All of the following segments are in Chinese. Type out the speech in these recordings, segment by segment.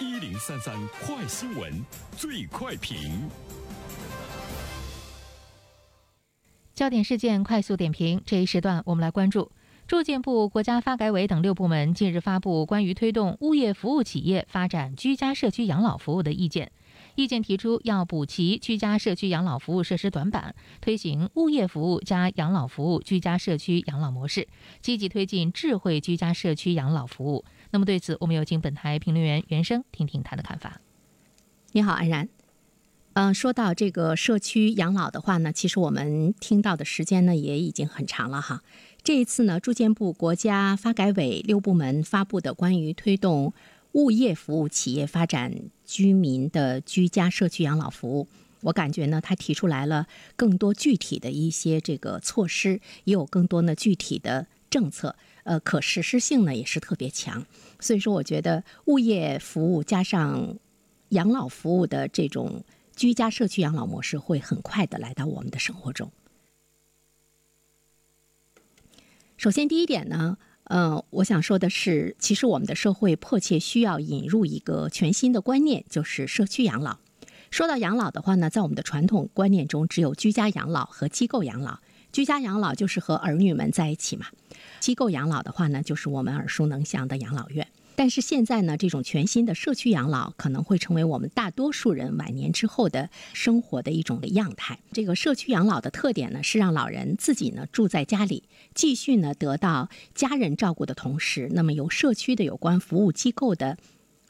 一零三三快新闻，最快评。焦点事件快速点评，这一时段我们来关注。住建部、国家发改委等六部门近日发布关于推动物业服务企业发展居家社区养老服务的意见。意见提出，要补齐居家社区养老服务设施短板，推行物业服务加养老服务居家社区养老模式，积极推进智慧居家社区养老服务。那么，对此，我们有请本台评论员袁生听听他的看法。你好，安然。嗯，说到这个社区养老的话呢，其实我们听到的时间呢也已经很长了哈。这一次呢，住建部、国家发改委六部门发布的关于推动物业服务企业发展居民的居家社区养老服务，我感觉呢，他提出来了更多具体的一些这个措施，也有更多呢具体的政策，呃，可实施性呢也是特别强。所以说，我觉得物业服务加上养老服务的这种。居家社区养老模式会很快的来到我们的生活中。首先，第一点呢，呃，我想说的是，其实我们的社会迫切需要引入一个全新的观念，就是社区养老。说到养老的话呢，在我们的传统观念中，只有居家养老和机构养老。居家养老就是和儿女们在一起嘛，机构养老的话呢，就是我们耳熟能详的养老院。但是现在呢，这种全新的社区养老可能会成为我们大多数人晚年之后的生活的一种的样态。这个社区养老的特点呢，是让老人自己呢住在家里，继续呢得到家人照顾的同时，那么由社区的有关服务机构的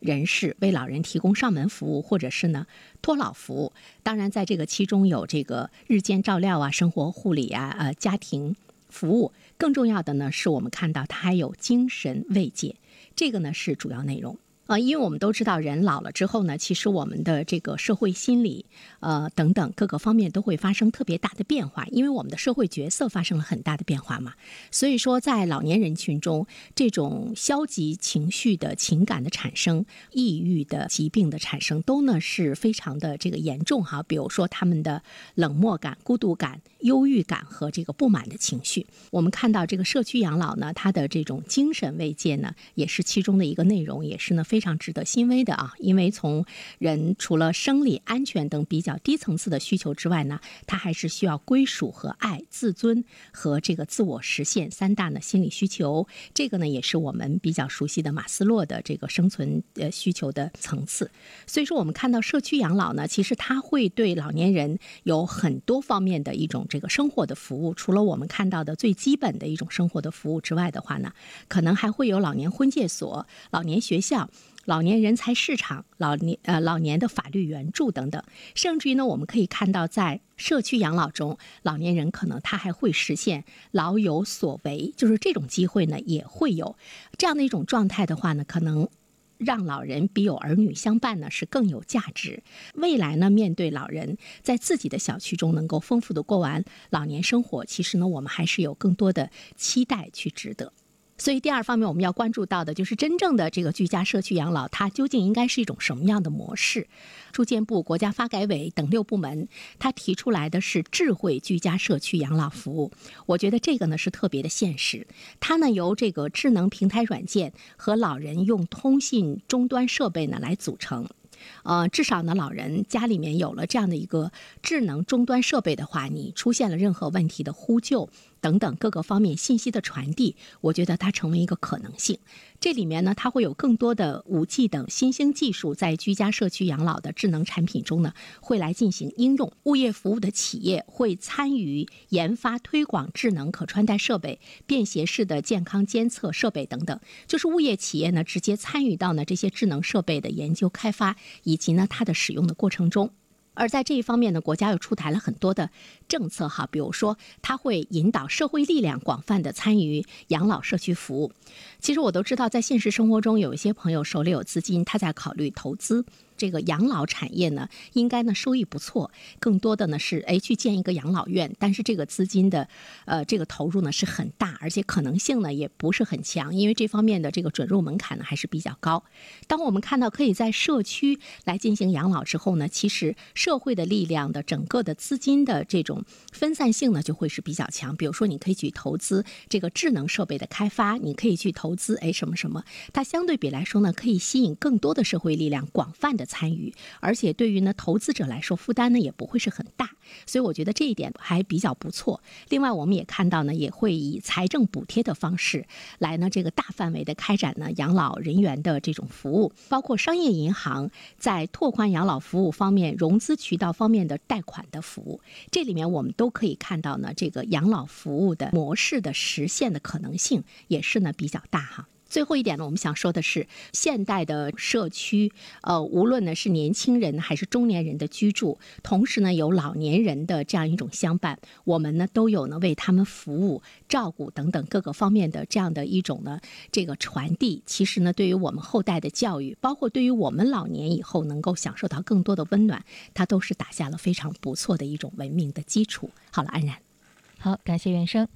人士为老人提供上门服务，或者是呢托老服务。当然，在这个其中有这个日间照料啊、生活护理啊、呃家庭服务。更重要的呢，是我们看到它还有精神慰藉。这个呢是主要内容啊，因为我们都知道，人老了之后呢，其实我们的这个社会心理呃等等各个方面都会发生特别大的变化，因为我们的社会角色发生了很大的变化嘛。所以说，在老年人群中，这种消极情绪的情感的产生、抑郁的疾病的产生，都呢是非常的这个严重哈。比如说他们的冷漠感、孤独感。忧郁感和这个不满的情绪，我们看到这个社区养老呢，它的这种精神慰藉呢，也是其中的一个内容，也是呢非常值得欣慰的啊。因为从人除了生理安全等比较低层次的需求之外呢，他还是需要归属和爱、自尊和这个自我实现三大呢心理需求。这个呢也是我们比较熟悉的马斯洛的这个生存呃需求的层次。所以说，我们看到社区养老呢，其实它会对老年人有很多方面的一种。这个生活的服务，除了我们看到的最基本的一种生活的服务之外的话呢，可能还会有老年婚介所、老年学校、老年人才市场、老年呃老年的法律援助等等，甚至于呢，我们可以看到在社区养老中，老年人可能他还会实现老有所为，就是这种机会呢也会有这样的一种状态的话呢，可能。让老人比有儿女相伴呢是更有价值。未来呢，面对老人在自己的小区中能够丰富的过完老年生活，其实呢，我们还是有更多的期待去值得。所以，第二方面我们要关注到的就是真正的这个居家社区养老，它究竟应该是一种什么样的模式？住建部、国家发改委等六部门，它提出来的是智慧居家社区养老服务。我觉得这个呢是特别的现实。它呢由这个智能平台软件和老人用通信终端设备呢来组成。呃，至少呢，老人家里面有了这样的一个智能终端设备的话，你出现了任何问题的呼救等等各个方面信息的传递，我觉得它成为一个可能性。这里面呢，它会有更多的五 G 等新兴技术在居家社区养老的智能产品中呢，会来进行应用。物业服务的企业会参与研发推广智能可穿戴设备、便携式的健康监测设备等等，就是物业企业呢直接参与到呢这些智能设备的研究开发以及呢它的使用的过程中。而在这一方面呢，国家又出台了很多的政策哈，比如说，它会引导社会力量广泛的参与养老社区服务。其实我都知道，在现实生活中，有一些朋友手里有资金，他在考虑投资。这个养老产业呢，应该呢收益不错。更多的呢是哎去建一个养老院，但是这个资金的呃这个投入呢是很大，而且可能性呢也不是很强，因为这方面的这个准入门槛呢还是比较高。当我们看到可以在社区来进行养老之后呢，其实社会的力量的整个的资金的这种分散性呢就会是比较强。比如说，你可以去投资这个智能设备的开发，你可以去投资哎什么什么，它相对比来说呢，可以吸引更多的社会力量广泛的参与，而且对于呢投资者来说负担呢也不会是很大。所以我觉得这一点还比较不错。另外，我们也看到呢，也会以财政补贴的方式来呢这个大范围的开展呢养老人员的这种服务，包括商业银行在拓宽养老服务方面、融资渠道方面的贷款的服务，这里面我们都可以看到呢，这个养老服务的模式的实现的可能性也是呢比较大哈。最后一点呢，我们想说的是，现代的社区，呃，无论呢是年轻人还是中年人的居住，同时呢有老年人的这样一种相伴，我们呢都有呢为他们服务、照顾等等各个方面的这样的一种呢这个传递。其实呢，对于我们后代的教育，包括对于我们老年以后能够享受到更多的温暖，它都是打下了非常不错的一种文明的基础。好了，安然，好，感谢袁生。